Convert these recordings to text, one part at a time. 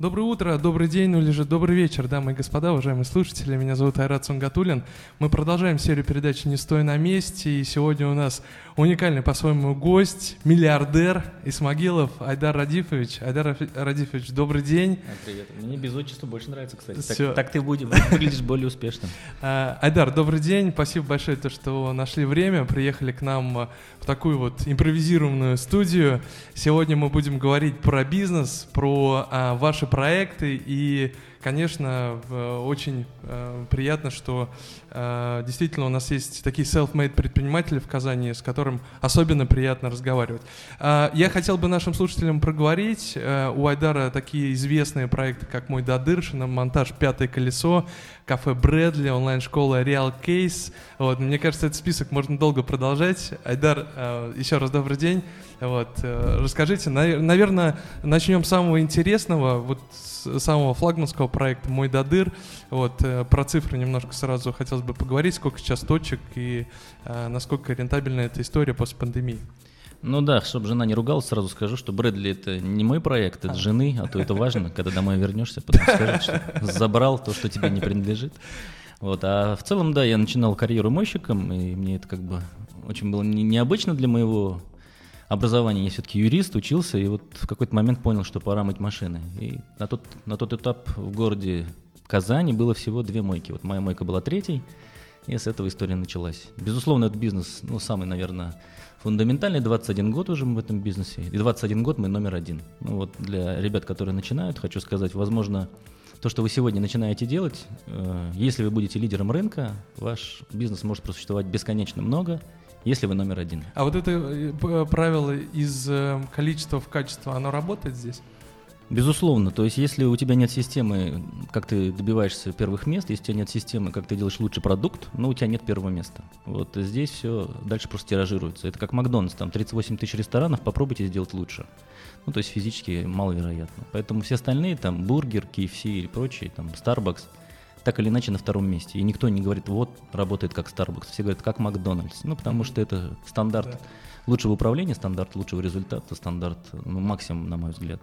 Доброе утро, добрый день, ну или же добрый вечер, дамы и господа, уважаемые слушатели. Меня зовут Айрат Сунгатулин. Мы продолжаем серию передач «Не стой на месте». И сегодня у нас уникальный по-своему гость, миллиардер Исмагилов Айдар Радифович. Айдар Радифович, добрый день. А, привет. Мне без отчества больше нравится, кстати. Так, так ты будешь, выглядишь более успешным. А, Айдар, добрый день. Спасибо большое, то, что нашли время, приехали к нам а, в такую вот импровизированную студию. Сегодня мы будем говорить про бизнес, про ваши проекты и конечно, очень э, приятно, что э, действительно у нас есть такие self-made предприниматели в Казани, с которым особенно приятно разговаривать. Э, я хотел бы нашим слушателям проговорить. У Айдара такие известные проекты, как «Мой Дадыр», монтаж «Пятое колесо», кафе Брэдли, онлайн-школа Real Case. Вот, мне кажется, этот список можно долго продолжать. Айдар, еще раз добрый день. Вот, расскажите, наверное, начнем с самого интересного. Вот самого флагманского проекта «Мой Дадыр». Вот, э, про цифры немножко сразу хотелось бы поговорить, сколько сейчас точек и э, насколько рентабельна эта история после пандемии. Ну да, чтобы жена не ругалась, сразу скажу, что Брэдли это не мой проект, это жены, а то это важно, когда домой вернешься, потом скажешь, что забрал то, что тебе не принадлежит. Вот, а в целом, да, я начинал карьеру мойщиком, и мне это как бы очень было необычно для моего образование, я все-таки юрист, учился, и вот в какой-то момент понял, что пора мыть машины. И на тот, на тот этап в городе Казани было всего две мойки. Вот моя мойка была третьей, и с этого история началась. Безусловно, этот бизнес, ну, самый, наверное, фундаментальный. 21 год уже мы в этом бизнесе, и 21 год мы номер один. Ну вот для ребят, которые начинают, хочу сказать, возможно, то, что вы сегодня начинаете делать, э, если вы будете лидером рынка, ваш бизнес может просуществовать бесконечно много – если вы номер один. А вот это э, правило из э, количества в качество, оно работает здесь? Безусловно, то есть если у тебя нет системы, как ты добиваешься первых мест, если у тебя нет системы, как ты делаешь лучший продукт, ну у тебя нет первого места. Вот здесь все дальше просто тиражируется. Это как Макдональдс, там 38 тысяч ресторанов, попробуйте сделать лучше. Ну то есть физически маловероятно. Поэтому все остальные, там бургер, KFC и прочие, там Starbucks – так или иначе на втором месте. И никто не говорит, вот работает как Starbucks, все говорят, как Макдональдс. Ну, потому что это стандарт да. лучшего управления, стандарт лучшего результата, стандарт ну, максимум, на мой взгляд.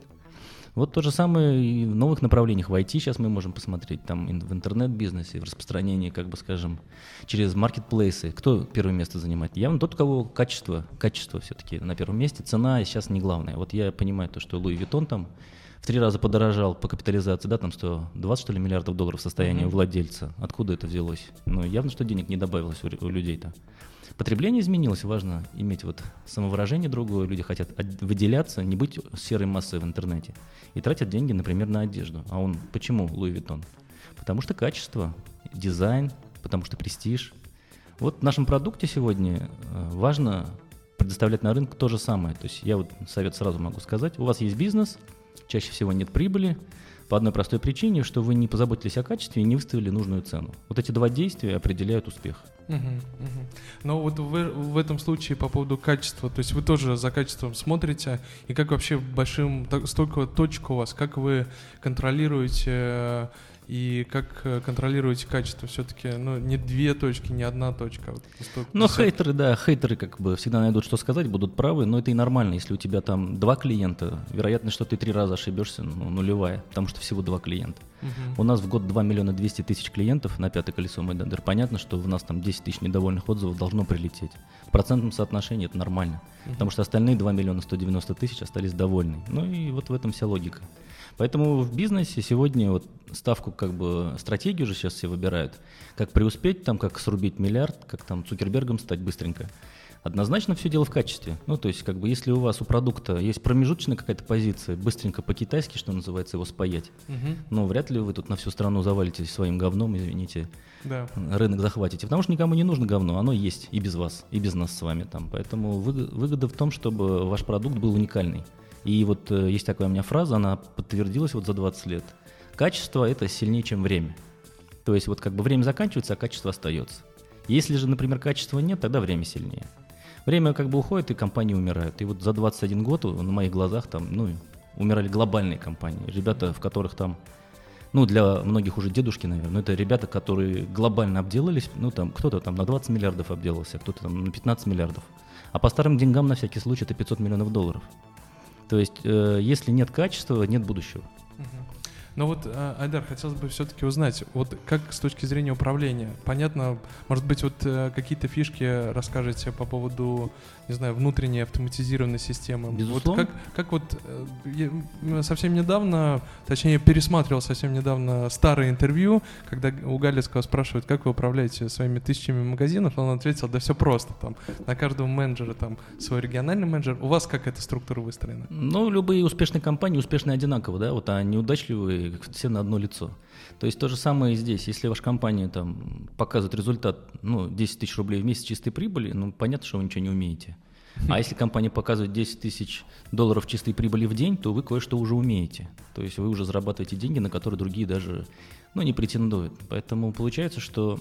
Вот то же самое и в новых направлениях. В IT сейчас мы можем посмотреть, там в интернет-бизнесе, в распространении, как бы скажем, через маркетплейсы. Кто первое место занимает? Явно тот, у кого качество, качество все-таки на первом месте. Цена сейчас не главное. Вот я понимаю то, что Louis Vuitton там в три раза подорожал по капитализации, да, там 120 что ли миллиардов долларов состояние mm-hmm. владельца. Откуда это взялось? Ну, явно, что денег не добавилось у, у людей-то. Потребление изменилось, важно иметь вот самовыражение другое, люди хотят выделяться, не быть серой массой в интернете. И тратят деньги, например, на одежду. А он, почему Louis Vuitton? Потому что качество, дизайн, потому что престиж. Вот в нашем продукте сегодня э, важно предоставлять на рынок то же самое. То есть я вот совет сразу могу сказать, у вас есть бизнес – чаще всего нет прибыли, по одной простой причине, что вы не позаботились о качестве и не выставили нужную цену. Вот эти два действия определяют успех. Но вот в, в этом случае по поводу качества, то есть вы тоже за качеством смотрите, и как вообще большим, столько точек у вас, как вы контролируете и как э, контролируете качество все-таки, ну, не две точки, не одна точка. Вот, ну, хейтеры, да, хейтеры как бы всегда найдут, что сказать, будут правы, но это и нормально, если у тебя там два клиента, вероятность, что ты три раза ошибешься, ну, нулевая, потому что всего два клиента. Угу. У нас в год 2 миллиона 200 тысяч клиентов на пятое колесо Майдандер. Понятно, что в нас там 10 тысяч недовольных отзывов должно прилететь. В процентном соотношении это нормально, угу. потому что остальные 2 миллиона 190 тысяч остались довольны. Ну и вот в этом вся логика. Поэтому в бизнесе сегодня вот ставку, как бы стратегию же сейчас все выбирают, как преуспеть, там, как срубить миллиард, как там Цукербергом стать быстренько. Однозначно все дело в качестве. Ну, то есть, как бы, если у вас у продукта есть промежуточная какая-то позиция, быстренько по-китайски, что называется, его спаять, угу. ну, вряд ли вы тут на всю страну завалитесь своим говном, извините, да. рынок захватите. Потому что никому не нужно говно, оно есть и без вас, и без нас с вами там. Поэтому выгода в том, чтобы ваш продукт был уникальный. И вот э, есть такая у меня фраза, она подтвердилась вот за 20 лет. Качество – это сильнее, чем время. То есть вот как бы время заканчивается, а качество остается. Если же, например, качества нет, тогда время сильнее. Время как бы уходит, и компании умирают. И вот за 21 год на моих глазах там, ну, умирали глобальные компании. Ребята, в которых там, ну, для многих уже дедушки, наверное, это ребята, которые глобально обделались, ну, там, кто-то там на 20 миллиардов обделался, кто-то там на 15 миллиардов. А по старым деньгам, на всякий случай, это 500 миллионов долларов. То есть, э, если нет качества, нет будущего. Но вот, а, Айдар, хотелось бы все-таки узнать, вот как с точки зрения управления, понятно, может быть, вот э, какие-то фишки расскажете по поводу, не знаю, внутренней автоматизированной системы. Безусловно. Вот как, как вот э, я совсем недавно, точнее, пересматривал совсем недавно старое интервью, когда у Галицкого спрашивают, как вы управляете своими тысячами магазинов, он ответил, да все просто, там, на каждого менеджера там свой региональный менеджер. У вас как эта структура выстроена? Ну, любые успешные компании успешны одинаково, да, вот, а неудачливые все на одно лицо. То есть то же самое и здесь. Если ваша компания там показывает результат, ну, 10 тысяч рублей в месяц чистой прибыли, ну, понятно, что вы ничего не умеете. А если компания показывает 10 тысяч долларов чистой прибыли в день, то вы кое-что уже умеете. То есть вы уже зарабатываете деньги, на которые другие даже ну, не претендуют. Поэтому получается, что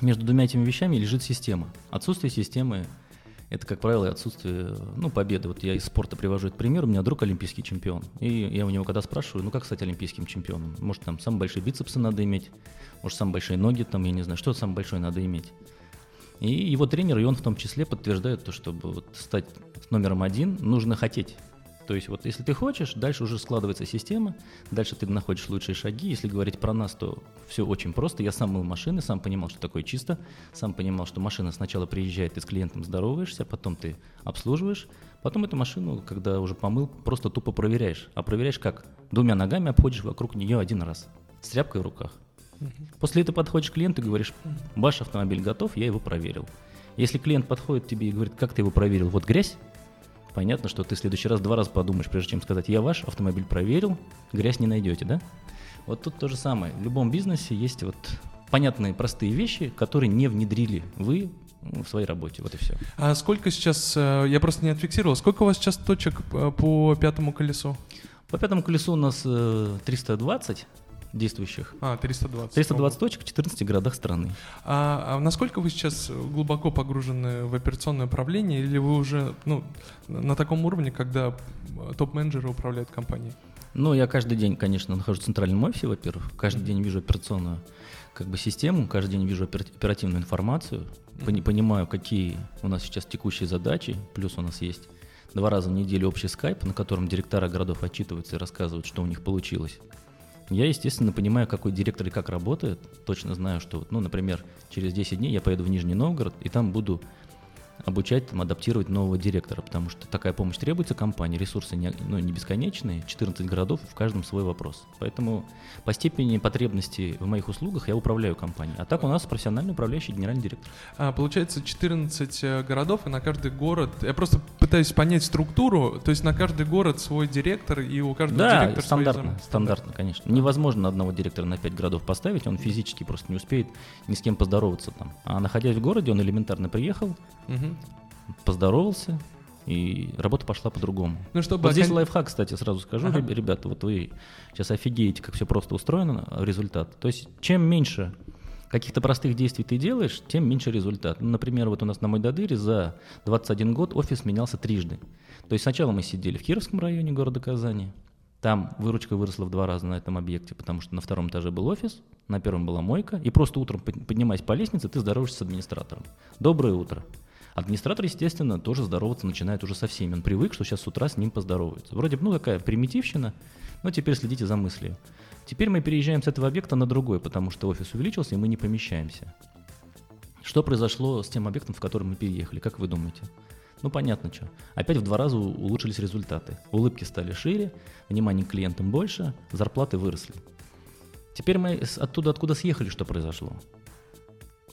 между двумя этими вещами лежит система. Отсутствие системы это, как правило, отсутствие ну, победы. Вот я из спорта привожу этот пример. У меня друг олимпийский чемпион. И я у него когда спрашиваю, ну как стать олимпийским чемпионом? Может, там самые большие бицепсы надо иметь, может, самые большие ноги, там, я не знаю, что самое большое надо иметь. И его тренер, и он в том числе подтверждает то, чтобы вот стать номером один, нужно хотеть. То есть вот если ты хочешь, дальше уже складывается система, дальше ты находишь лучшие шаги. Если говорить про нас, то все очень просто. Я сам мыл машины, сам понимал, что такое чисто, сам понимал, что машина сначала приезжает, ты с клиентом здороваешься, потом ты обслуживаешь, потом эту машину, когда уже помыл, просто тупо проверяешь. А проверяешь как? Двумя ногами обходишь вокруг нее один раз, с тряпкой в руках. После этого подходишь к клиенту и говоришь, ваш автомобиль готов, я его проверил. Если клиент подходит тебе и говорит, как ты его проверил, вот грязь, понятно, что ты в следующий раз два раза подумаешь, прежде чем сказать, я ваш автомобиль проверил, грязь не найдете, да? Вот тут то же самое. В любом бизнесе есть вот понятные, простые вещи, которые не внедрили вы в своей работе. Вот и все. А сколько сейчас, э, я просто не отфиксировал, сколько у вас сейчас точек э, по пятому колесу? По пятому колесу у нас 320 э, действующих. А, 320. 320 точек в 14 городах страны. А, а насколько вы сейчас глубоко погружены в операционное управление, или вы уже ну, на таком уровне, когда топ-менеджеры управляют компанией? Ну, я каждый день, конечно, нахожусь в центральном офисе, во-первых. Каждый день вижу операционную как бы систему, каждый день вижу оперативную информацию, mm-hmm. понимаю, какие у нас сейчас текущие задачи, плюс у нас есть два раза в неделю общий скайп, на котором директора городов отчитываются и рассказывают, что у них получилось. Я, естественно, понимаю, какой директор и как работает. Точно знаю, что, ну, например, через 10 дней я поеду в Нижний Новгород, и там буду обучать, там, адаптировать нового директора, потому что такая помощь требуется компании, ресурсы не, ну, не бесконечные, 14 городов, в каждом свой вопрос. Поэтому по степени потребностей в моих услугах я управляю компанией. А так у нас профессиональный управляющий генеральный директор. А, получается 14 э, городов, и на каждый город, я просто пытаюсь понять структуру, то есть на каждый город свой директор, и у каждого да, директора стандартно, свои стандартно, конечно. Невозможно одного директора на 5 городов поставить, он физически просто не успеет ни с кем поздороваться там. А находясь в городе, он элементарно приехал, угу поздоровался, и работа пошла по-другому. Ну, чтобы вот здесь лайфхак, кстати, сразу скажу, ага. ребята, вот вы сейчас офигеете, как все просто устроено, результат. То есть чем меньше каких-то простых действий ты делаешь, тем меньше результат. Ну, например, вот у нас на Мойдадыре за 21 год офис менялся трижды. То есть сначала мы сидели в Кировском районе города Казани, там выручка выросла в два раза на этом объекте, потому что на втором этаже был офис, на первом была мойка, и просто утром, поднимаясь по лестнице, ты здороваешься с администратором. Доброе утро. Администратор, естественно, тоже здороваться начинает уже со всеми. Он привык, что сейчас с утра с ним поздороваются. Вроде бы, ну, такая примитивщина, но теперь следите за мыслью. Теперь мы переезжаем с этого объекта на другой, потому что офис увеличился, и мы не помещаемся. Что произошло с тем объектом, в который мы переехали, как вы думаете? Ну, понятно, что. Опять в два раза улучшились результаты. Улыбки стали шире, внимание к клиентам больше, зарплаты выросли. Теперь мы оттуда, откуда съехали, что произошло?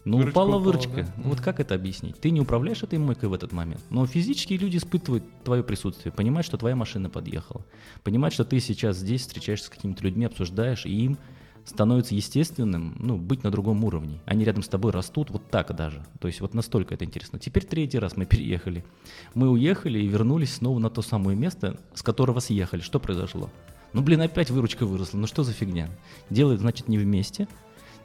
Ну, выручка упала выручка. Да? Вот как это объяснить? Ты не управляешь этой мойкой в этот момент, но физически люди испытывают твое присутствие, понимают, что твоя машина подъехала, понимают, что ты сейчас здесь встречаешься с какими-то людьми, обсуждаешь, и им становится естественным, ну, быть на другом уровне. Они рядом с тобой растут вот так даже. То есть вот настолько это интересно. Теперь третий раз мы переехали. Мы уехали и вернулись снова на то самое место, с которого съехали. Что произошло? Ну, блин, опять выручка выросла. Ну, что за фигня? Делают, значит, не вместе,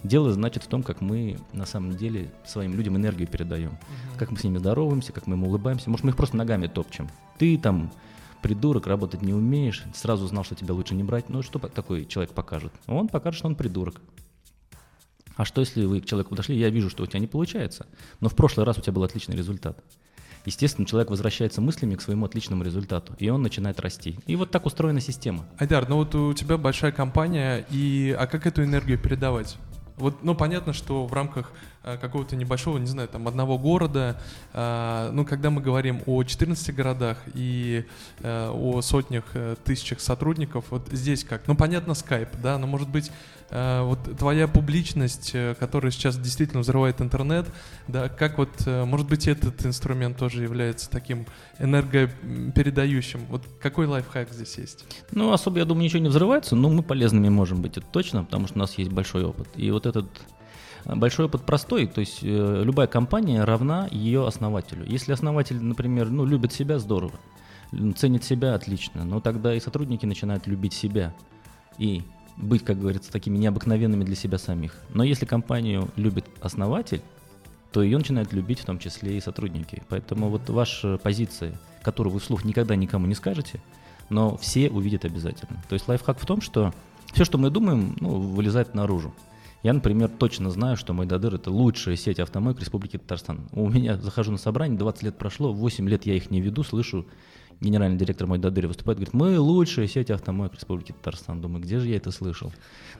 Дело, значит, в том, как мы на самом деле своим людям энергию передаем. Угу. Как мы с ними здороваемся, как мы им улыбаемся. Может, мы их просто ногами топчем. Ты там придурок, работать не умеешь, сразу знал, что тебя лучше не брать. Ну, что такой человек покажет? Он покажет, что он придурок. А что, если вы к человеку подошли, я вижу, что у тебя не получается, но в прошлый раз у тебя был отличный результат. естественно, человек возвращается мыслями к своему отличному результату, и он начинает расти. И вот так устроена система. Айдар, ну вот у тебя большая компания, и а как эту энергию передавать? Вот, ну, понятно, что в рамках э, какого-то небольшого, не знаю, там, одного города, э, ну, когда мы говорим о 14 городах и э, о сотнях, э, тысячах сотрудников, вот здесь как? Ну, понятно, скайп, да, но, может быть, вот твоя публичность, э, которая сейчас действительно взрывает интернет, да, как вот, э, может быть, этот инструмент тоже является таким энергопередающим? Вот какой лайфхак здесь есть? Ну, особо, я думаю, ничего не взрывается, но мы полезными можем быть, это точно, потому что у нас есть большой опыт. И вот этот большой опыт простой, то есть э, любая компания равна ее основателю. Если основатель, например, ну, любит себя, здорово, ценит себя, отлично, но тогда и сотрудники начинают любить себя и быть, как говорится, такими необыкновенными для себя самих. Но если компанию любит основатель, то ее начинают любить в том числе и сотрудники. Поэтому вот ваша позиция, которую вы вслух никогда никому не скажете, но все увидят обязательно. То есть лайфхак в том, что все, что мы думаем, ну, вылезает наружу. Я, например, точно знаю, что Майдадыр – это лучшая сеть автомойк Республики Татарстан. У меня, захожу на собрание, 20 лет прошло, 8 лет я их не веду, слышу, генеральный директор Майдадыри выступает, говорит, мы лучшая сеть автомойк Республики Татарстан. Думаю, где же я это слышал?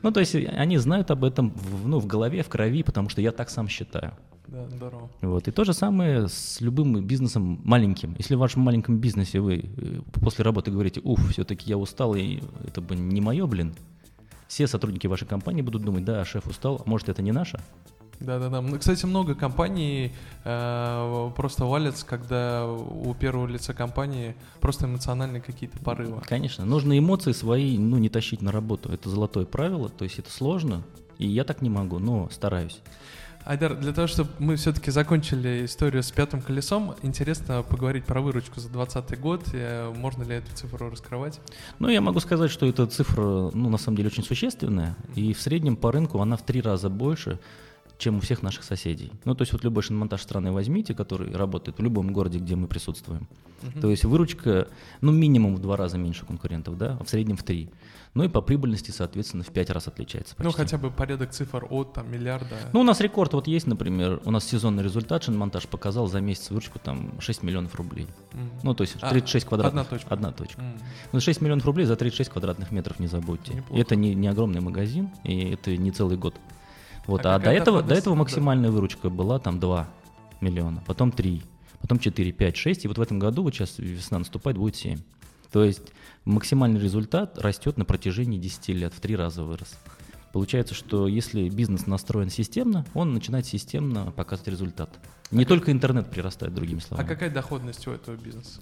Ну, то есть они знают об этом в, ну, в голове, в крови, потому что я так сам считаю. Да, здорово. Вот. И то же самое с любым бизнесом маленьким. Если в вашем маленьком бизнесе вы э, после работы говорите, уф, все-таки я устал, и это бы не мое, блин, все сотрудники вашей компании будут думать, да, шеф устал, а может это не наша? Да-да-да. Ну, кстати, много компаний э, просто валятся, когда у первого лица компании просто эмоциональные какие-то порывы. Конечно, нужно эмоции свои, ну, не тащить на работу. Это золотое правило, то есть это сложно, и я так не могу, но стараюсь. Айдар, для того, чтобы мы все-таки закончили историю с пятым колесом, интересно поговорить про выручку за 2020 год. Э, можно ли эту цифру раскрывать? Ну, я могу сказать, что эта цифра, ну, на самом деле, очень существенная. И в среднем по рынку она в три раза больше, чем у всех наших соседей. Ну, то есть вот любой шиномонтаж страны возьмите, который работает в любом городе, где мы присутствуем. Uh-huh. То есть выручка, ну, минимум в два раза меньше конкурентов, да, а в среднем в три. Ну и по прибыльности, соответственно, в пять раз отличается почти. Ну, хотя бы порядок цифр от там, миллиарда. Ну, у нас рекорд вот есть, например, у нас сезонный результат шиномонтаж показал за месяц выручку там 6 миллионов рублей. Mm. Ну, то есть 36 а, квадратных. Одна точка. Одна точка. Mm. Ну, 6 миллионов рублей за 36 квадратных метров, не забудьте. Неплохо. Это не, не огромный магазин, и это не целый год. Вот, а, а до, этого, до этого максимальная да. выручка была там 2 миллиона, потом 3, потом 4, 5, 6, и вот в этом году, вот сейчас весна наступает, будет 7. То есть максимальный результат растет на протяжении 10 лет, в 3 раза вырос. Получается, что если бизнес настроен системно, он начинает системно показывать результат. Не а только интернет прирастает, другими словами. А какая доходность у этого бизнеса?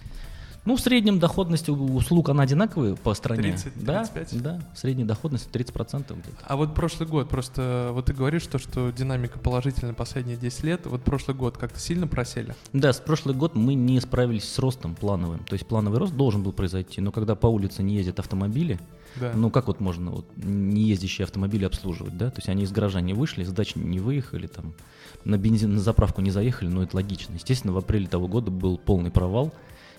Ну, в среднем доходность услуг, она одинаковая по стране. 30, 35? Да, да, средняя доходность 30% где-то. А вот прошлый год, просто вот ты говоришь, что, что динамика положительная последние 10 лет, вот прошлый год как-то сильно просели? Да, с прошлый год мы не справились с ростом плановым. То есть плановый рост должен был произойти, но когда по улице не ездят автомобили, да. ну как вот можно вот не ездящие автомобили обслуживать, да? То есть они из гаража не вышли, из дачи не выехали, там на бензин, на заправку не заехали, но это логично. Естественно, в апреле того года был полный провал,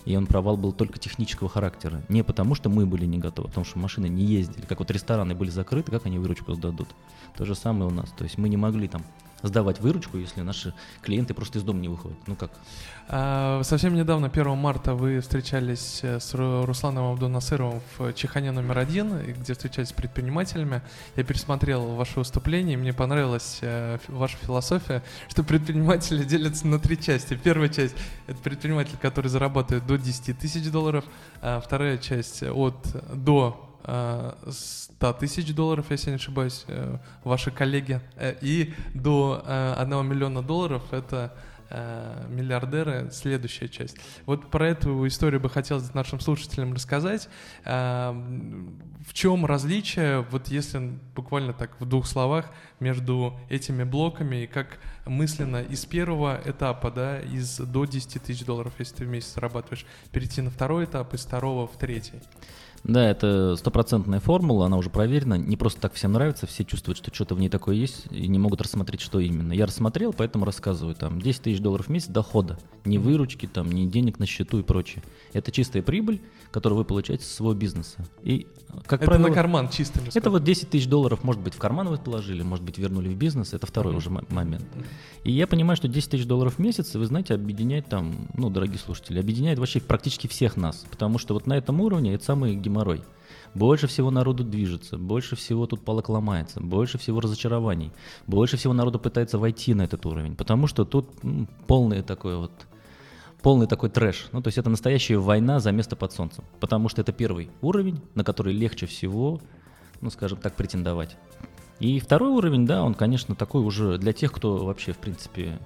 и он провал был только технического характера. Не потому, что мы были не готовы, а потому что машины не ездили. Как вот рестораны были закрыты, как они выручку сдадут. То же самое у нас. То есть мы не могли там сдавать выручку, если наши клиенты просто из дома не выходят. Ну как? А, совсем недавно, 1 марта, вы встречались э, с Русланом Абдунасыровым в Чехане номер один, где встречались с предпринимателями. Я пересмотрел ваше выступление, и мне понравилась э, ваша философия, что предприниматели делятся на три части. Первая часть — это предприниматель, который зарабатывает до 10 тысяч долларов, а вторая часть — от до 100 тысяч долларов, если не ошибаюсь, э, ваши коллеги, э, и до 1 э, миллиона долларов это миллиардеры, следующая часть. Вот про эту историю бы хотелось нашим слушателям рассказать. В чем различие, вот если буквально так в двух словах, между этими блоками и как мысленно из первого этапа, да, из до 10 тысяч долларов, если ты в месяц зарабатываешь, перейти на второй этап, из второго в третий? Да, это стопроцентная формула, она уже проверена. Не просто так всем нравится, все чувствуют, что что-то в ней такое есть и не могут рассмотреть, что именно. Я рассмотрел, поэтому рассказываю. Там 10 тысяч долларов в месяц дохода. Ни выручки, там, ни денег на счету и прочее. Это чистая прибыль, которую вы получаете со своего бизнеса. И, как это правило, на карман чистыми. Это вот 10 тысяч долларов, может быть, в карман вы положили, может быть, вернули в бизнес. Это второй уже момент. И я понимаю, что 10 тысяч долларов в месяц, вы знаете, объединяет там, ну, дорогие слушатели, объединяет вообще практически всех нас. Потому что вот на этом уровне это самый геморрой. Больше всего народу движется, больше всего тут палок ломается, больше всего разочарований, больше всего народу пытается войти на этот уровень, потому что тут ну, полный такой вот полный такой трэш. Ну, то есть это настоящая война за место под солнцем. Потому что это первый уровень, на который легче всего, ну, скажем так, претендовать. И второй уровень, да, он, конечно, такой уже для тех, кто вообще, в принципе,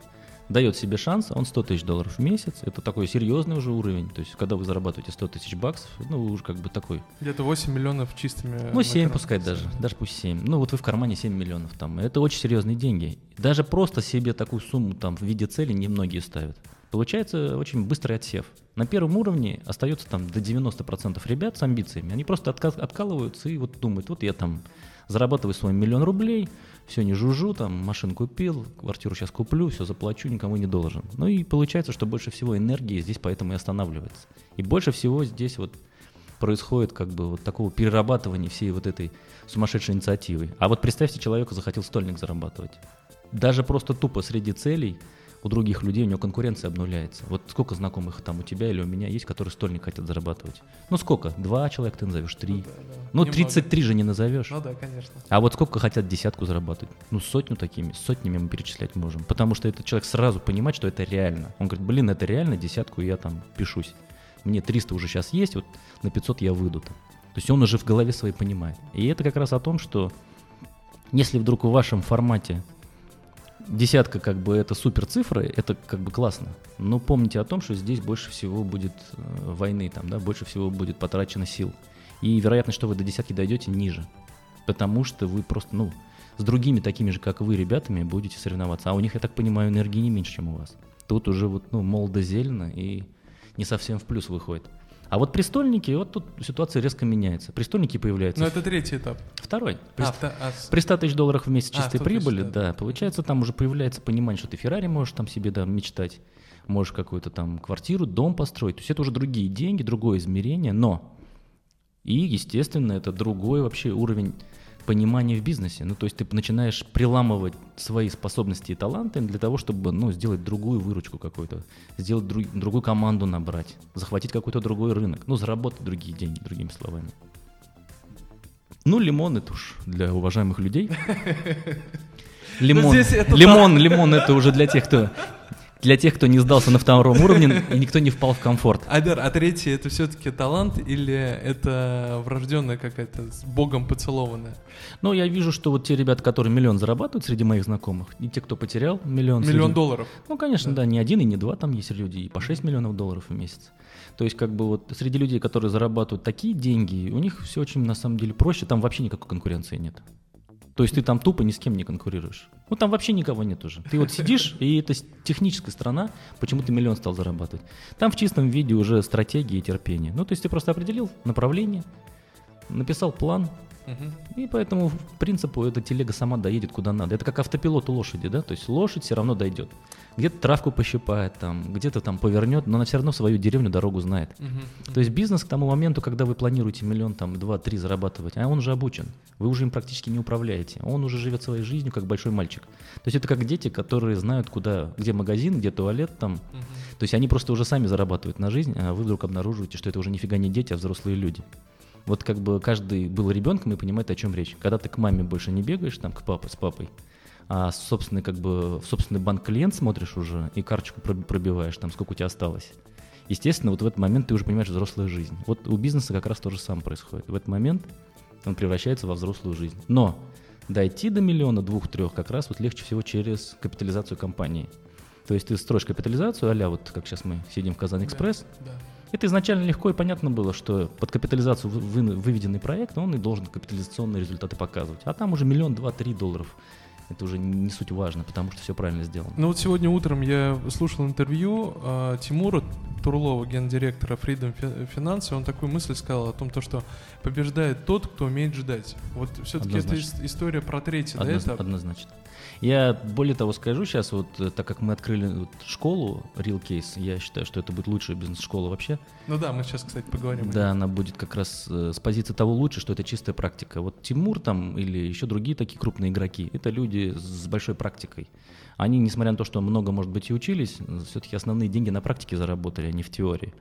дает себе шанс, он 100 тысяч долларов в месяц, это такой серьезный уже уровень, то есть когда вы зарабатываете 100 тысяч баксов, ну уже как бы такой... Где-то 8 миллионов чистыми... Ну 7 пускай даже, даже пусть 7, ну вот вы в кармане 7 миллионов там, это очень серьезные деньги. Даже просто себе такую сумму там в виде цели немногие ставят. Получается очень быстрый отсев. На первом уровне остается там до 90% ребят с амбициями. Они просто откалываются и вот думают, вот я там зарабатываю свой миллион рублей, все не жужжу, там машину купил, квартиру сейчас куплю, все заплачу, никому не должен. Ну и получается, что больше всего энергии здесь поэтому и останавливается. И больше всего здесь вот происходит как бы вот такого перерабатывания всей вот этой сумасшедшей инициативы. А вот представьте, человеку захотел стольник зарабатывать. Даже просто тупо среди целей – у других людей, у него конкуренция обнуляется. Вот сколько знакомых там у тебя или у меня есть, которые стольник хотят зарабатывать? Ну сколько? Два человека ты назовешь, три. Ну, да, да. ну 33 же не назовешь. Ну да, конечно. А вот сколько хотят десятку зарабатывать? Ну сотню такими, сотнями мы перечислять можем. Потому что этот человек сразу понимает, что это реально. Он говорит, блин, это реально, десятку я там пишусь. Мне 300 уже сейчас есть, вот на 500 я выйду там. То есть он уже в голове своей понимает. И это как раз о том, что если вдруг в вашем формате десятка как бы это супер цифры, это как бы классно. Но помните о том, что здесь больше всего будет э, войны, там, да, больше всего будет потрачено сил. И вероятность, что вы до десятки дойдете, ниже. Потому что вы просто, ну, с другими такими же, как вы, ребятами будете соревноваться. А у них, я так понимаю, энергии не меньше, чем у вас. Тут уже вот, ну, молодо-зелено и не совсем в плюс выходит. А вот престольники, вот тут ситуация резко меняется. Престольники появляются. Но ну, это третий этап. Второй. При, а, а... При 100 тысяч долларов в месяц а, чистой а, прибыли, тысяч, да, да, получается, там уже появляется понимание, что ты Феррари можешь там себе да, мечтать, можешь какую-то там квартиру, дом построить. То есть это уже другие деньги, другое измерение, но и, естественно, это другой вообще уровень понимание в бизнесе. Ну, то есть ты начинаешь приламывать свои способности и таланты для того, чтобы, ну, сделать другую выручку какую-то, сделать друг, другую команду набрать, захватить какой-то другой рынок, ну, заработать другие деньги, другими словами. Ну, лимон это уж для уважаемых людей. Лимон, лимон, лимон это уже для тех, кто для тех, кто не сдался на втором уровне и никто не впал в комфорт. Айдар, а третий это все-таки талант или это врожденная какая-то с Богом поцелованная? Ну, я вижу, что вот те ребята, которые миллион зарабатывают среди моих знакомых, и те, кто потерял миллион. Миллион среди... долларов. Ну, конечно, да. да, не один и не два, там есть люди и по 6 миллионов долларов в месяц. То есть, как бы вот среди людей, которые зарабатывают такие деньги, у них все очень на самом деле проще, там вообще никакой конкуренции нет. То есть ты там тупо ни с кем не конкурируешь. Ну там вообще никого нет уже. Ты вот сидишь, и это техническая сторона, почему ты миллион стал зарабатывать. Там в чистом виде уже стратегия и терпение. Ну то есть ты просто определил направление, написал план, и поэтому, в принципу, эта телега сама доедет куда надо. Это как автопилот у лошади, да? То есть лошадь все равно дойдет. Где-то травку пощипает, там, где-то там повернет, но она все равно свою деревню дорогу знает. Uh-huh. То есть бизнес к тому моменту, когда вы планируете миллион, там, два, три зарабатывать, а он уже обучен. Вы уже им практически не управляете. Он уже живет своей жизнью, как большой мальчик. То есть это как дети, которые знают, куда, где магазин, где туалет, там. Uh-huh. То есть они просто уже сами зарабатывают на жизнь, а вы вдруг обнаруживаете, что это уже нифига не дети, а взрослые люди. Вот как бы каждый был ребенком и понимает, о чем речь. Когда ты к маме больше не бегаешь, там, к папе, с папой, а собственный, как бы, в собственный банк клиент смотришь уже и карточку пробиваешь, там, сколько у тебя осталось. Естественно, вот в этот момент ты уже понимаешь взрослую жизнь. Вот у бизнеса как раз то же самое происходит. В этот момент он превращается во взрослую жизнь. Но дойти до миллиона, двух-трех как раз вот легче всего через капитализацию компании. То есть ты строишь капитализацию, а вот как сейчас мы сидим в Казань Экспресс, да, да. Это изначально легко и понятно было, что под капитализацию вы, выведенный проект, он и должен капитализационные результаты показывать. А там уже миллион, два, три долларов. Это уже не суть важно, потому что все правильно сделано. Ну вот сегодня утром я слушал интервью э, Тимура Турлова, гендиректора Freedom Finance, он такую мысль сказал о том, то, что побеждает тот, кто умеет ждать. Вот все-таки это история про третий Одноз... да, этап. Однозначно. Я более того скажу сейчас, вот э, так как мы открыли вот школу Real Case, я считаю, что это будет лучшая бизнес-школа вообще. Ну да, мы сейчас, кстати, поговорим. Да, она будет как раз э, с позиции того лучше, что это чистая практика. Вот Тимур там или еще другие такие крупные игроки, это люди с большой практикой. Они, несмотря на то, что много, может быть, и учились, все-таки основные деньги на практике заработали, а не в теории.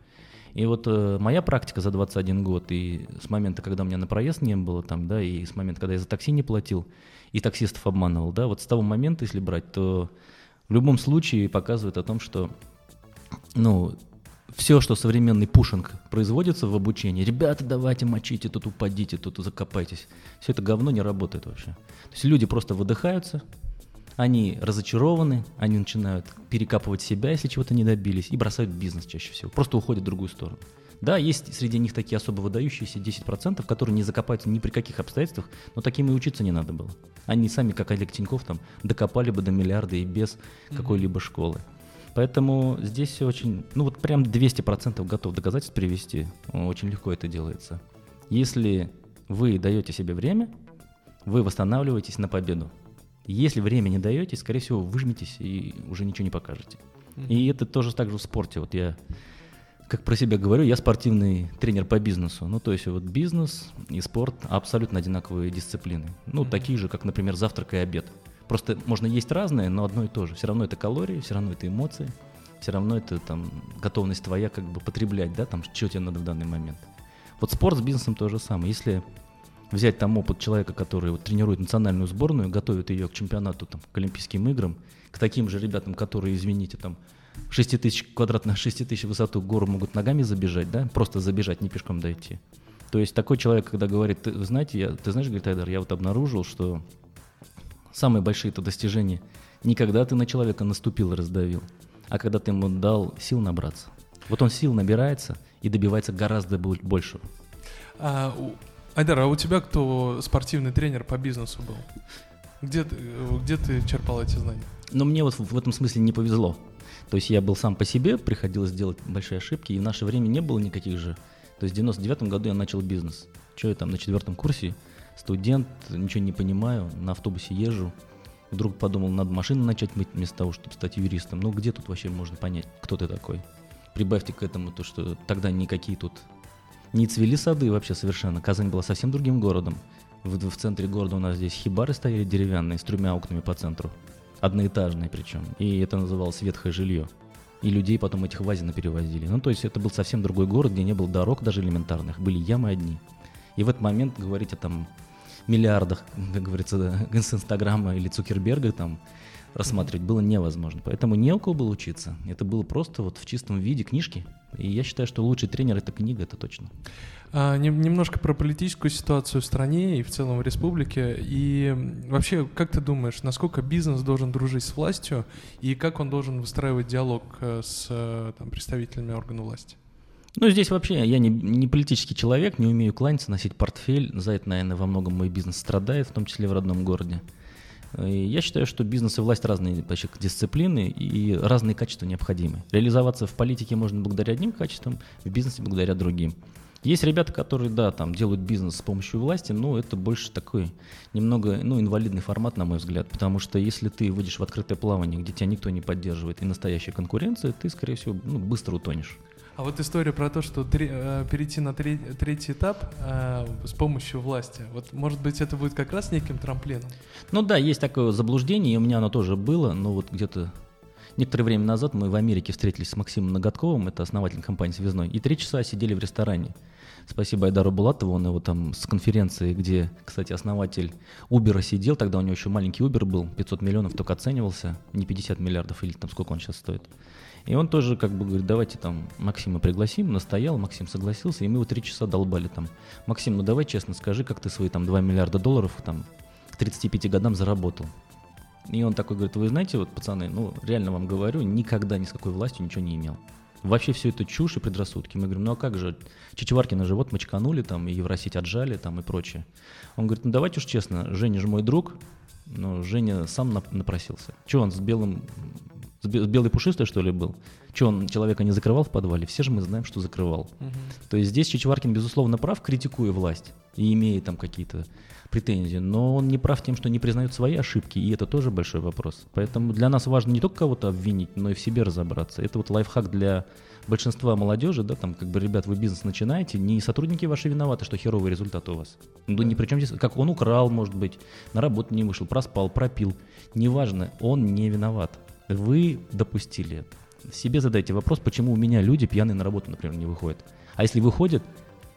И вот э, моя практика за 21 год, и с момента, когда у меня на проезд не было там, да, и с момента, когда я за такси не платил, и таксистов обманывал, да, вот с того момента, если брать, то в любом случае показывает о том, что, ну, все, что современный пушинг производится в обучении, ребята, давайте мочите, тут упадите, тут закопайтесь, все это говно не работает вообще. То есть люди просто выдыхаются, они разочарованы, они начинают перекапывать себя, если чего-то не добились, и бросают бизнес чаще всего, просто уходят в другую сторону. Да, есть среди них такие особо выдающиеся 10%, которые не закопаются ни при каких обстоятельствах, но таким и учиться не надо было. Они сами, как Олег Тиньков, там, докопали бы до миллиарда и без mm-hmm. какой-либо школы. Поэтому здесь все очень, ну вот прям 200% готов доказательств привести. Очень легко это делается. Если вы даете себе время, вы восстанавливаетесь на победу. Если время не даете, скорее всего, выжметесь и уже ничего не покажете. Mm-hmm. И это тоже так же в спорте. Вот я как про себя говорю, я спортивный тренер по бизнесу. Ну, то есть вот бизнес и спорт абсолютно одинаковые дисциплины. Ну, mm-hmm. такие же, как, например, завтрак и обед. Просто можно есть разное, но одно и то же. Все равно это калории, все равно это эмоции, все равно это там готовность твоя как бы потреблять, да, там, что тебе надо в данный момент. Вот спорт с бизнесом то же самое. Если взять там опыт человека, который вот, тренирует национальную сборную, готовит ее к чемпионату, там, к Олимпийским играм, к таким же ребятам, которые, извините, там, 6 тысяч квадратных, 6 тысяч высоту гору могут ногами забежать, да, просто забежать, не пешком дойти. То есть такой человек, когда говорит, ты, знаете, я, ты знаешь, говорит Айдар, я вот обнаружил, что самые большие это достижения не когда ты на человека наступил и раздавил, а когда ты ему дал сил набраться. Вот он сил набирается и добивается гораздо большего. А, Айдар, а у тебя кто спортивный тренер по бизнесу был? Где, где ты черпал эти знания? Но мне вот в этом смысле не повезло. То есть я был сам по себе, приходилось делать большие ошибки, и в наше время не было никаких же. То есть в 99 году я начал бизнес. Что я там на четвертом курсе, студент, ничего не понимаю, на автобусе езжу. Вдруг подумал, надо машину начать мыть вместо того, чтобы стать юристом. Ну где тут вообще можно понять, кто ты такой? Прибавьте к этому то, что тогда никакие тут не цвели сады вообще совершенно. Казань была совсем другим городом. В, в центре города у нас здесь хибары стояли деревянные с тремя окнами по центру одноэтажные причем, и это называлось ветхое жилье. И людей потом этих вазина перевозили. Ну, то есть это был совсем другой город, где не было дорог даже элементарных, были ямы одни. И в этот момент говорить о там миллиардах, как говорится, с Инстаграма или Цукерберга там рассматривать было невозможно. Поэтому не у кого было учиться. Это было просто вот в чистом виде книжки. И я считаю, что лучший тренер — это книга, это точно. А, не, немножко про политическую ситуацию в стране и в целом в республике. И вообще, как ты думаешь, насколько бизнес должен дружить с властью и как он должен выстраивать диалог э, с э, там, представителями органов власти? Ну, здесь вообще я не, не политический человек, не умею кланяться, носить портфель. За это, наверное, во многом мой бизнес страдает, в том числе в родном городе. И я считаю, что бизнес и власть разные вообще дисциплины и разные качества необходимы. Реализоваться в политике можно благодаря одним качествам, в бизнесе благодаря другим. Есть ребята, которые, да, там делают бизнес с помощью власти, но это больше такой немного, ну, инвалидный формат, на мой взгляд, потому что если ты выйдешь в открытое плавание, где тебя никто не поддерживает, и настоящая конкуренция, ты, скорее всего, ну, быстро утонешь. А вот история про то, что три, э, перейти на три, третий этап э, с помощью власти, вот может быть это будет как раз неким трамплином? Ну да, есть такое заблуждение, и у меня оно тоже было, но вот где-то некоторое время назад мы в Америке встретились с Максимом Ноготковым, это основатель компании «Связной», и три часа сидели в ресторане. Спасибо Айдару Булатову, он его там с конференции, где, кстати, основатель Uber сидел, тогда у него еще маленький Uber был, 500 миллионов только оценивался, не 50 миллиардов или там сколько он сейчас стоит. И он тоже как бы говорит, давайте там Максима пригласим, настоял, Максим согласился, и мы его три часа долбали там. Максим, ну давай честно скажи, как ты свои там 2 миллиарда долларов там к 35 годам заработал. И он такой говорит, вы знаете, вот пацаны, ну реально вам говорю, никогда ни с какой властью ничего не имел. Вообще все это чушь и предрассудки. Мы говорим, ну а как же, Чичеваркина живот мочканули там, и Евросеть отжали там и прочее. Он говорит, ну давайте уж честно, Женя же мой друг, Но Женя сам напросился. Че он с белым, с белой пушистой, что ли, был? Че он человека не закрывал в подвале? Все же мы знаем, что закрывал. Угу. То есть здесь Чичваркин, безусловно, прав, критикуя власть и имея там какие-то претензии, но он не прав тем, что не признает свои ошибки, и это тоже большой вопрос. Поэтому для нас важно не только кого-то обвинить, но и в себе разобраться. Это вот лайфхак для большинства молодежи, да, там, как бы, ребят, вы бизнес начинаете, не сотрудники ваши виноваты, что херовый результат у вас. Ну, ни при чем здесь, как он украл, может быть, на работу не вышел, проспал, пропил. Неважно, он не виноват. Вы допустили это. Себе задайте вопрос, почему у меня люди пьяные на работу, например, не выходят. А если выходят,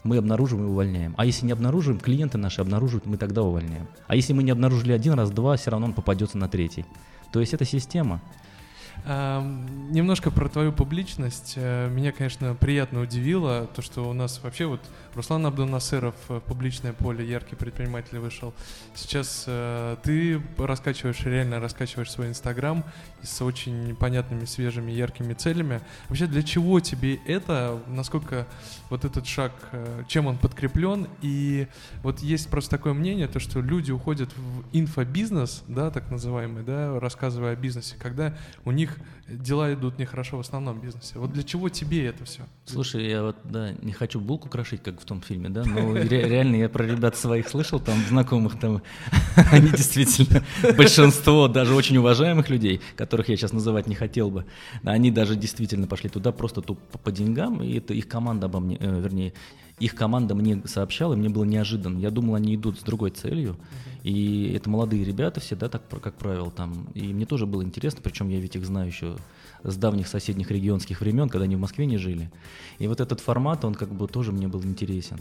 мы обнаруживаем и увольняем. А если не обнаруживаем, клиенты наши обнаруживают, мы тогда увольняем. А если мы не обнаружили один раз, два, все равно он попадется на третий. То есть это система. Немножко про твою публичность. Э, меня, конечно, приятно удивило то, что у нас вообще вот Руслан Абдунасыров э, публичное поле, яркий предприниматель вышел. Сейчас э, ты раскачиваешь, реально раскачиваешь свой Инстаграм с очень понятными, свежими, яркими целями. Вообще, для чего тебе это? Насколько вот этот шаг, чем он подкреплен? И вот есть просто такое мнение, то, что люди уходят в инфобизнес, да, так называемый, да, рассказывая о бизнесе, когда у них дела идут нехорошо в основном бизнесе. Вот для чего тебе это все? Слушай, я вот, да, не хочу булку крошить, как в том фильме, да, но ре- реально я про ребят своих слышал, там, знакомых, там, они действительно, большинство даже очень уважаемых людей, которых я сейчас называть не хотел бы, они даже действительно пошли туда просто тупо по деньгам, и это их команда обо мне, э, вернее, их команда мне сообщала, и мне было неожиданно. Я думал, они идут с другой целью. И это молодые ребята все, да, так как правило, там. И мне тоже было интересно, причем я ведь их знаю еще с давних соседних регионских времен, когда они в Москве не жили. И вот этот формат, он как бы тоже мне был интересен.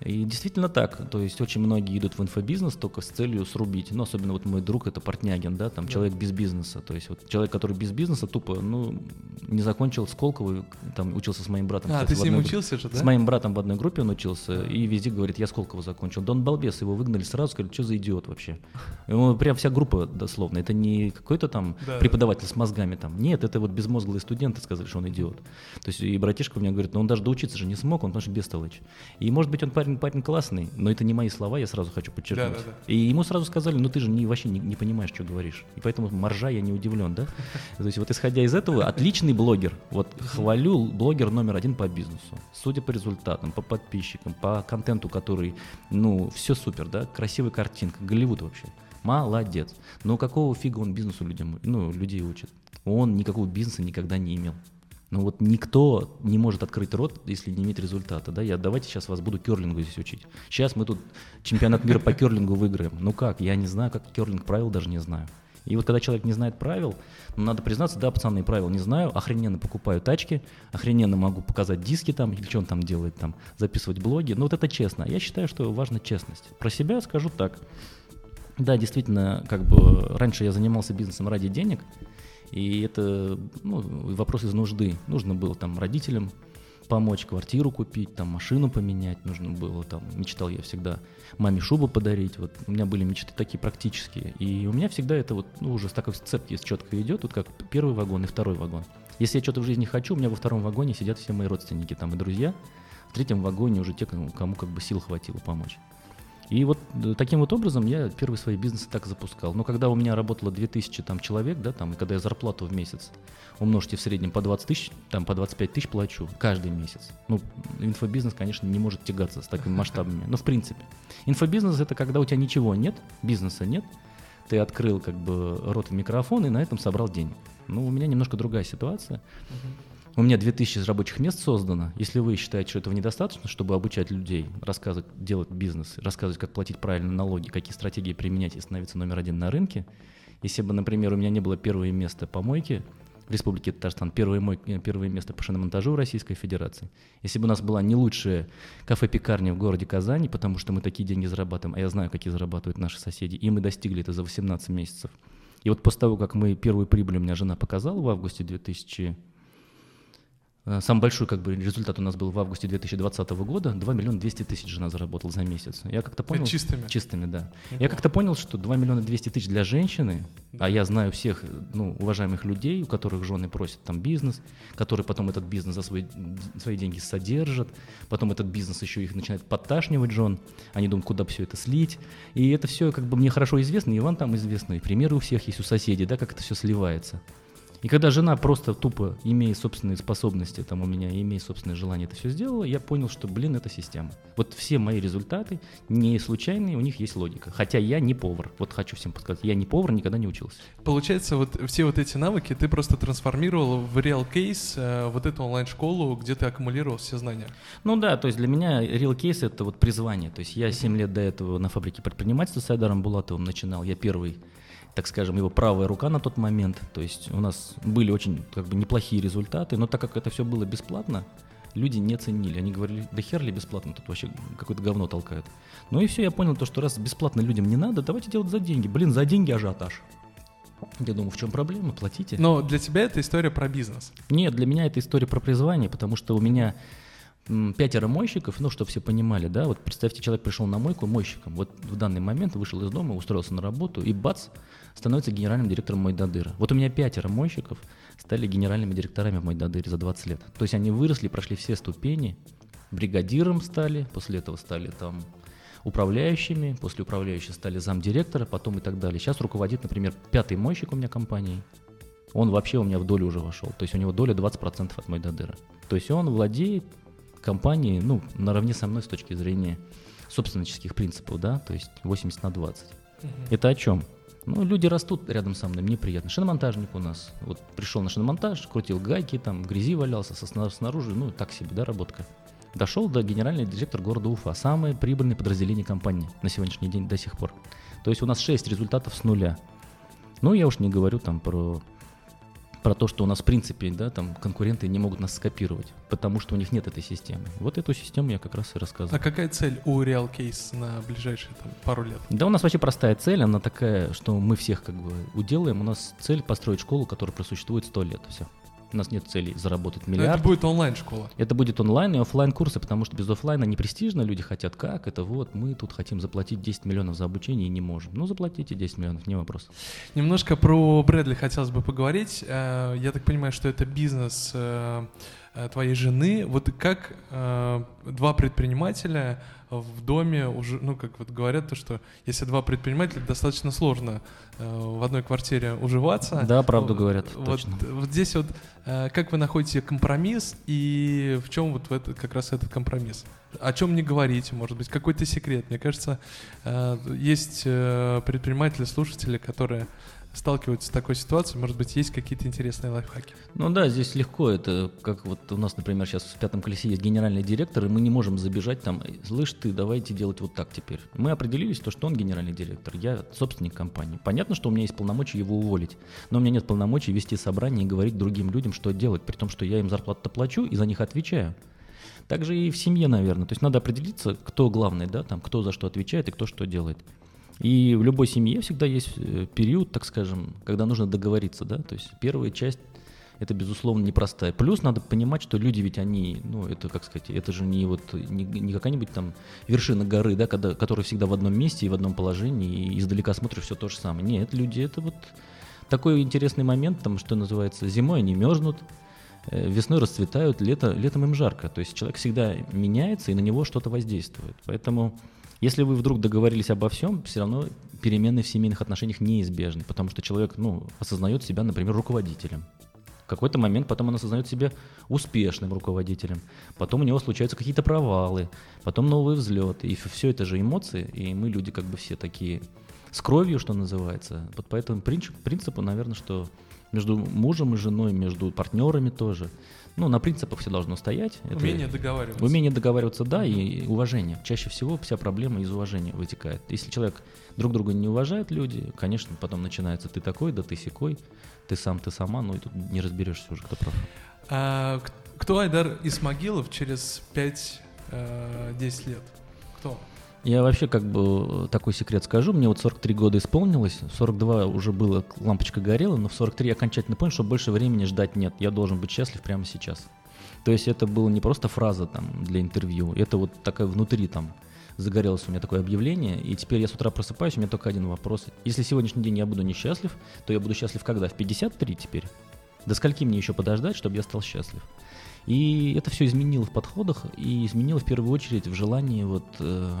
И действительно так, то есть очень многие идут в инфобизнес только с целью срубить. Ну, особенно вот мой друг, это Портнягин, да, там да. человек без бизнеса. То есть вот человек, который без бизнеса, тупо, ну, не закончил Сколково, там учился с моим братом. А, кстати, ты с ним учился же, да? С моим братом в одной группе он учился, и везде говорит, я Сколково закончил. Да он балбес, его выгнали сразу, сказали, что за идиот вообще. Ему прям вся группа, дословно, это не какой-то там да, преподаватель да. с мозгами там. Нет, это вот безмозглые студенты сказали, что он идиот. То есть и братишка у меня говорит, ну он даже доучиться же не смог, он потому что бестолочь. И может быть он парень парень, парень классный, но это не мои слова, я сразу хочу подчеркнуть. Да, да, да. И ему сразу сказали, ну ты же не, вообще не, не понимаешь, что говоришь. И поэтому маржа я не удивлен, да? То есть вот исходя из этого, отличный блогер. Вот хвалю блогер номер один по бизнесу. Судя по результатам, по подписчикам, по контенту, который, ну, все супер, да? Красивая картинка, Голливуд вообще. Молодец. Но какого фига он бизнесу людям, ну, людей учит? Он никакого бизнеса никогда не имел. Но вот никто не может открыть рот, если не имеет результата. Да? Я давайте сейчас вас буду керлингу здесь учить. Сейчас мы тут чемпионат мира по керлингу выиграем. Ну как? Я не знаю, как керлинг правил даже не знаю. И вот когда человек не знает правил, ну, надо признаться, да, пацаны, правил не знаю, охрененно покупаю тачки, охрененно могу показать диски там, или что он там делает, там, записывать блоги. Ну вот это честно. Я считаю, что важна честность. Про себя скажу так. Да, действительно, как бы раньше я занимался бизнесом ради денег, и это ну, вопрос из нужды. Нужно было там родителям помочь квартиру купить, там машину поменять, нужно было там, мечтал я всегда маме шубу подарить, вот у меня были мечты такие практические, и у меня всегда это вот, ну, уже с такой цепки четко идет, вот как первый вагон и второй вагон. Если я что-то в жизни хочу, у меня во втором вагоне сидят все мои родственники там и друзья, в третьем вагоне уже те, кому, кому как бы сил хватило помочь. И вот э, таким вот образом я первый свои бизнесы так запускал. Но когда у меня работало 2000 там, человек, да, там, и когда я зарплату в месяц умножьте в среднем по 20 тысяч, там по 25 тысяч плачу каждый месяц. Ну, инфобизнес, конечно, не может тягаться с такими масштабами. Но в принципе. Инфобизнес это когда у тебя ничего нет, бизнеса нет, ты открыл как бы рот в микрофон и на этом собрал денег. Ну, у меня немножко другая ситуация. Uh-huh. У меня 2000 рабочих мест создано. Если вы считаете, что этого недостаточно, чтобы обучать людей, рассказывать, делать бизнес, рассказывать, как платить правильно налоги, какие стратегии применять и становиться номер один на рынке, если бы, например, у меня не было первое место по мойке в Республике Татарстан, первое, мой, первое место по шиномонтажу в Российской Федерации, если бы у нас была не лучшая кафе-пекарня в городе Казани, потому что мы такие деньги зарабатываем, а я знаю, какие зарабатывают наши соседи, и мы достигли это за 18 месяцев. И вот после того, как мы первую прибыль у меня жена показала в августе 2000 Э, самый большой как бы, результат у нас был в августе 2020 года. 2 миллиона 200 тысяч жена заработала за месяц. Я как-то понял... Это чистыми? Чистыми, да. Неплохо. Я как-то понял, что 2 миллиона 200 тысяч для женщины, да. а я знаю всех ну, уважаемых людей, у которых жены просят там бизнес, которые потом этот бизнес за свои, свои деньги содержат, потом этот бизнес еще их начинает подташнивать жен, они думают, куда все это слить. И это все как бы мне хорошо известно, и вам там известно, и примеры у всех есть у соседей, да, как это все сливается. И когда жена просто тупо, имея собственные способности, там у меня, имея собственное желание это все сделала, я понял, что, блин, это система. Вот все мои результаты не случайные, у них есть логика. Хотя я не повар. Вот хочу всем подсказать, я не повар, никогда не учился. Получается, вот все вот эти навыки ты просто трансформировал в реал кейс, э, вот эту онлайн-школу, где ты аккумулировал все знания. Ну да, то есть для меня реал кейс это вот призвание. То есть я 7 лет до этого на фабрике предпринимательства с Айдаром Булатовым начинал. Я первый так скажем, его правая рука на тот момент. То есть у нас были очень как бы неплохие результаты, но так как это все было бесплатно, люди не ценили. Они говорили, да хер ли бесплатно, тут вообще какое-то говно толкают. Ну и все, я понял то, что раз бесплатно людям не надо, давайте делать за деньги. Блин, за деньги ажиотаж. Я думаю, в чем проблема? Платите. Но для тебя это история про бизнес. Нет, для меня это история про призвание, потому что у меня пятеро мойщиков, ну, чтобы все понимали, да, вот представьте, человек пришел на мойку мойщиком, вот в данный момент вышел из дома, устроился на работу, и бац, становится генеральным директором Мойдадыра. Вот у меня пятеро мойщиков стали генеральными директорами в Мойдадыре за 20 лет. То есть они выросли, прошли все ступени, бригадиром стали, после этого стали там управляющими, после управляющих стали замдиректора, потом и так далее. Сейчас руководит, например, пятый мойщик у меня компании. Он вообще у меня в долю уже вошел. То есть у него доля 20% от Мойдадыра. То есть он владеет компанией, ну, наравне со мной с точки зрения собственнических принципов, да, то есть 80 на 20. Угу. Это о чем? Ну, люди растут рядом со мной, мне приятно. Шиномонтажник у нас. Вот пришел на шиномонтаж, крутил гайки, там, в грязи валялся, снаружи, ну, так себе, да, работка. Дошел до генерального директора города Уфа, самое прибыльное подразделение компании на сегодняшний день до сих пор. То есть у нас 6 результатов с нуля. Ну, я уж не говорю там про про то, что у нас в принципе, да, там конкуренты не могут нас скопировать, потому что у них нет этой системы. Вот эту систему я как раз и рассказываю. А какая цель у Real Case на ближайшие там, пару лет? Да, у нас вообще простая цель, она такая, что мы всех как бы уделаем. У нас цель построить школу, которая просуществует сто лет. Все. У нас нет цели заработать миллиард. Но это будет онлайн-школа. Это будет онлайн и офлайн курсы, потому что без офлайна не престижно, люди хотят как, это вот, мы тут хотим заплатить 10 миллионов за обучение и не можем. Ну, заплатите 10 миллионов, не вопрос. Немножко про Брэдли хотелось бы поговорить. Э, я так понимаю, что это бизнес э, твоей жены. Вот как два предпринимателя в доме уже, ну, как вот говорят, то, что если два предпринимателя, достаточно сложно э, в одной квартире уживаться. Да, правду говорят, вот, точно. Вот здесь вот, э, как вы находите компромисс и в чем вот в этот, как раз этот компромисс? О чем не говорите, может быть, какой-то секрет? Мне кажется, э, есть э, предприниматели, слушатели, которые сталкиваются с такой ситуацией, может быть, есть какие-то интересные лайфхаки? Ну да, здесь легко. Это как вот у нас, например, сейчас в пятом колесе есть генеральный директор, и мы не можем забежать там, слышь ты, давайте делать вот так теперь. Мы определились, то, что он генеральный директор, я собственник компании. Понятно, что у меня есть полномочия его уволить, но у меня нет полномочий вести собрание и говорить другим людям, что делать, при том, что я им зарплату плачу и за них отвечаю. Также и в семье, наверное. То есть надо определиться, кто главный, да, там, кто за что отвечает и кто что делает. И в любой семье всегда есть э, период, так скажем, когда нужно договориться, да, то есть первая часть это, безусловно, непростая. Плюс надо понимать, что люди ведь они, ну, это, как сказать, это же не вот, не, не какая-нибудь там вершина горы, да, когда, которая всегда в одном месте и в одном положении, и издалека смотришь все то же самое. Нет, люди, это вот такой интересный момент, там, что называется, зимой они мерзнут, э, весной расцветают, лето, летом им жарко. То есть человек всегда меняется, и на него что-то воздействует. Поэтому если вы вдруг договорились обо всем, все равно перемены в семейных отношениях неизбежны, потому что человек ну, осознает себя, например, руководителем. В какой-то момент потом он осознает себя успешным руководителем. Потом у него случаются какие-то провалы, потом новые взлеты. И все это же эмоции, и мы люди как бы все такие с кровью, что называется. Вот по этому принципу, наверное, что между мужем и женой, между партнерами тоже – ну, на принципах все должно стоять. Умение это, договариваться. Умение договариваться, да, и уважение. Чаще всего вся проблема из уважения вытекает. Если человек друг друга не уважает, люди, конечно, потом начинается ты такой, да ты секой, ты сам, ты сама, ну и тут не разберешься уже, кто прав. А, кто Айдар Исмагилов через 5-10 э, лет? Кто? Я вообще как бы такой секрет скажу. Мне вот 43 года исполнилось, 42 уже было, лампочка горела, но в 43 я окончательно понял, что больше времени ждать нет. Я должен быть счастлив прямо сейчас. То есть это была не просто фраза там для интервью, это вот такая внутри там загорелось у меня такое объявление, и теперь я с утра просыпаюсь, у меня только один вопрос. Если сегодняшний день я буду несчастлив, то я буду счастлив когда? В 53 теперь? До скольки мне еще подождать, чтобы я стал счастлив? И это все изменило в подходах и изменило в первую очередь в желании вот э,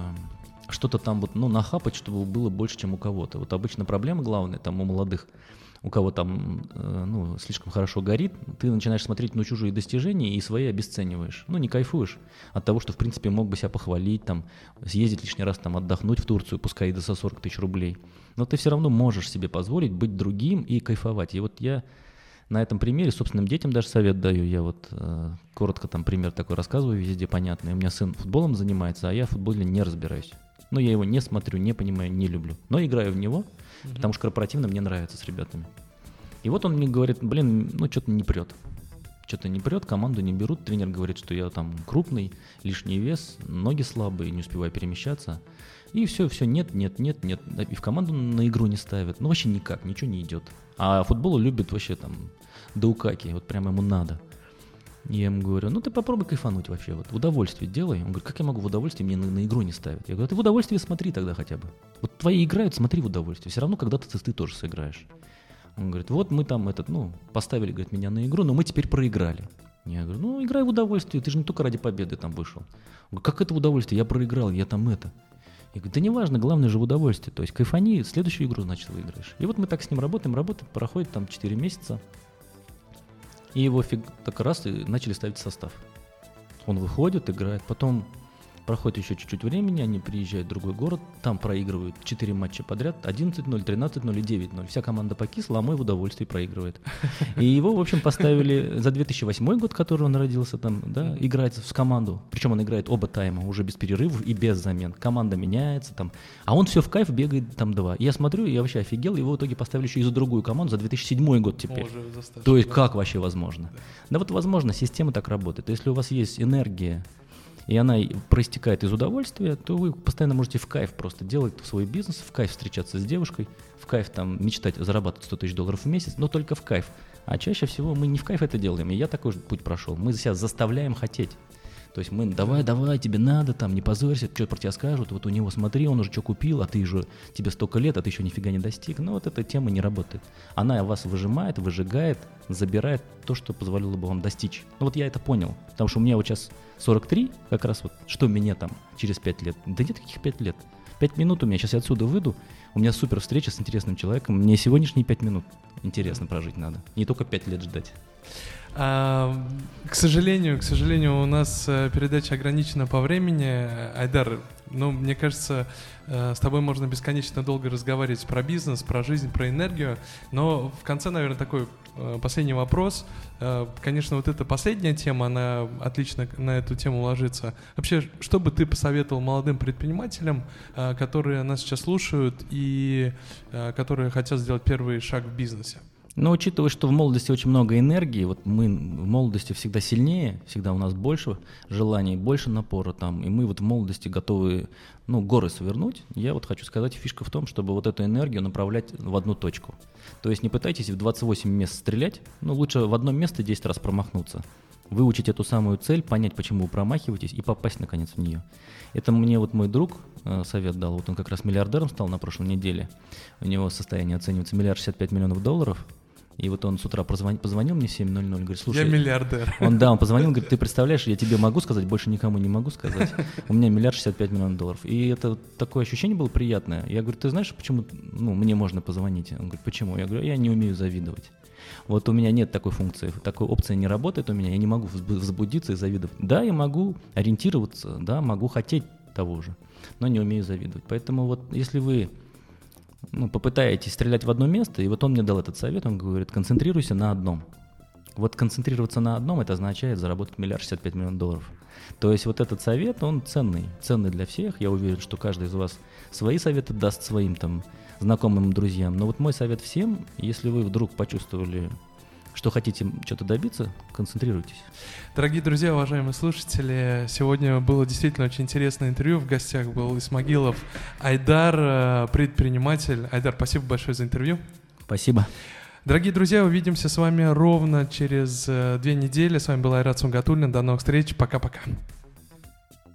что-то там вот, ну, нахапать, чтобы было больше, чем у кого-то. Вот обычно проблема главная там у молодых – у кого там э, ну, слишком хорошо горит, ты начинаешь смотреть на чужие достижения и свои обесцениваешь. Ну, не кайфуешь от того, что, в принципе, мог бы себя похвалить, там, съездить лишний раз, там, отдохнуть в Турцию, пускай и до 40 тысяч рублей. Но ты все равно можешь себе позволить быть другим и кайфовать. И вот я на этом примере собственным детям даже совет даю. Я вот э, коротко там пример такой рассказываю, везде понятный. У меня сын футболом занимается, а я в футболе не разбираюсь. Но я его не смотрю, не понимаю, не люблю. Но играю в него – mm-hmm. потому что корпоративно мне нравится с ребятами. И вот он мне говорит, блин, ну что-то не прет. Что-то не прет, команду не берут. Тренер говорит, что я там крупный, лишний вес, ноги слабые, не успеваю перемещаться. И все, все, нет, нет, нет, нет. И в команду на игру не ставят. Ну вообще никак, ничего не идет. А футбол любит вообще там даукаки, вот прямо ему надо. Я ему говорю, ну ты попробуй кайфануть вообще, вот в удовольствие делай. Он говорит, как я могу в удовольствие, мне на, на игру не ставят. Я говорю, ты в удовольствие смотри тогда хотя бы. Вот твои играют, смотри в удовольствие. Все равно когда-то ты, ты тоже сыграешь. Он говорит, вот мы там этот, ну, поставили, говорит, меня на игру, но мы теперь проиграли. Я говорю, ну играй в удовольствие, ты же не только ради победы там вышел. Он говорит, как это в удовольствие, я проиграл, я там это. Я говорю, да неважно, главное же в удовольствие. То есть кайфани, следующую игру, значит, выиграешь. И вот мы так с ним работаем, работаем, проходит там 4 месяца. И его фиг так раз и начали ставить состав. Он выходит, играет, потом Проходит еще чуть-чуть времени, они приезжают в другой город, там проигрывают 4 матча подряд, 11-0, 13-0 и 9-0. Вся команда покисла, а мой в удовольствии проигрывает. И его, в общем, поставили за 2008 год, который он родился там, да, играть в команду. Причем он играет оба тайма, уже без перерывов и без замен. Команда меняется там, а он все в кайф бегает там два. Я смотрю, я вообще офигел, его в итоге поставили еще и за другую команду за 2007 год теперь. О, То есть да. как вообще возможно? Да. да вот возможно, система так работает. Если у вас есть энергия, и она проистекает из удовольствия, то вы постоянно можете в кайф просто делать свой бизнес, в кайф встречаться с девушкой, в кайф там мечтать зарабатывать 100 тысяч долларов в месяц, но только в кайф. А чаще всего мы не в кайф это делаем, и я такой же путь прошел. Мы себя заставляем хотеть. То есть мы, давай, давай, тебе надо, там, не позорься, что про тебя скажут, вот у него смотри, он уже что купил, а ты же, тебе столько лет, а ты еще нифига не достиг. Но вот эта тема не работает. Она вас выжимает, выжигает, забирает то, что позволило бы вам достичь. Ну вот я это понял, потому что у меня вот сейчас 43, как раз вот, что меня там через 5 лет? Да нет таких 5 лет. 5 минут у меня, сейчас я отсюда выйду, у меня супер встреча с интересным человеком, мне сегодняшние 5 минут интересно прожить надо, не только 5 лет ждать. А, к сожалению, к сожалению, у нас э, передача ограничена по времени. Айдар, ну, мне кажется, э, с тобой можно бесконечно долго разговаривать про бизнес, про жизнь, про энергию. Но в конце, наверное, такой э, последний вопрос. Конечно, вот эта последняя тема, она отлично на эту тему ложится. Вообще, что бы ты посоветовал молодым предпринимателям, которые нас сейчас слушают и которые хотят сделать первый шаг в бизнесе? Но учитывая, что в молодости очень много энергии, вот мы в молодости всегда сильнее, всегда у нас больше желаний, больше напора там, и мы вот в молодости готовы, ну, горы свернуть, я вот хочу сказать, фишка в том, чтобы вот эту энергию направлять в одну точку. То есть не пытайтесь в 28 мест стрелять, ну, лучше в одно место 10 раз промахнуться, выучить эту самую цель, понять, почему вы промахиваетесь и попасть наконец в нее. Это мне вот мой друг э, совет дал, вот он как раз миллиардером стал на прошлой неделе, у него состояние оценивается миллиард 65 миллионов долларов, и вот он с утра позвонил, позвонил мне в 7.00, говорит, слушай... Я миллиардер. Он, да, он позвонил, говорит, ты представляешь, я тебе могу сказать, больше никому не могу сказать. У меня миллиард 65 миллионов долларов. И это такое ощущение было приятное. Я говорю, ты знаешь, почему ну, мне можно позвонить? Он говорит, почему? Я говорю, я не умею завидовать. Вот у меня нет такой функции, такой опции не работает у меня, я не могу возбудиться и завидовать. Да, я могу ориентироваться, да, могу хотеть того же, но не умею завидовать. Поэтому вот если вы ну, попытаетесь стрелять в одно место, и вот он мне дал этот совет, он говорит, концентрируйся на одном. Вот концентрироваться на одном, это означает заработать миллиард шестьдесят пять миллионов долларов. То есть вот этот совет, он ценный, ценный для всех. Я уверен, что каждый из вас свои советы даст своим там знакомым, друзьям. Но вот мой совет всем, если вы вдруг почувствовали что хотите что-то добиться, концентрируйтесь. Дорогие друзья, уважаемые слушатели, сегодня было действительно очень интересное интервью. В гостях был Исмагилов Айдар, э, предприниматель. Айдар, спасибо большое за интервью. Спасибо. Дорогие друзья, увидимся с вами ровно через э, две недели. С вами был Айрат Сунгатуллин. До новых встреч. Пока-пока.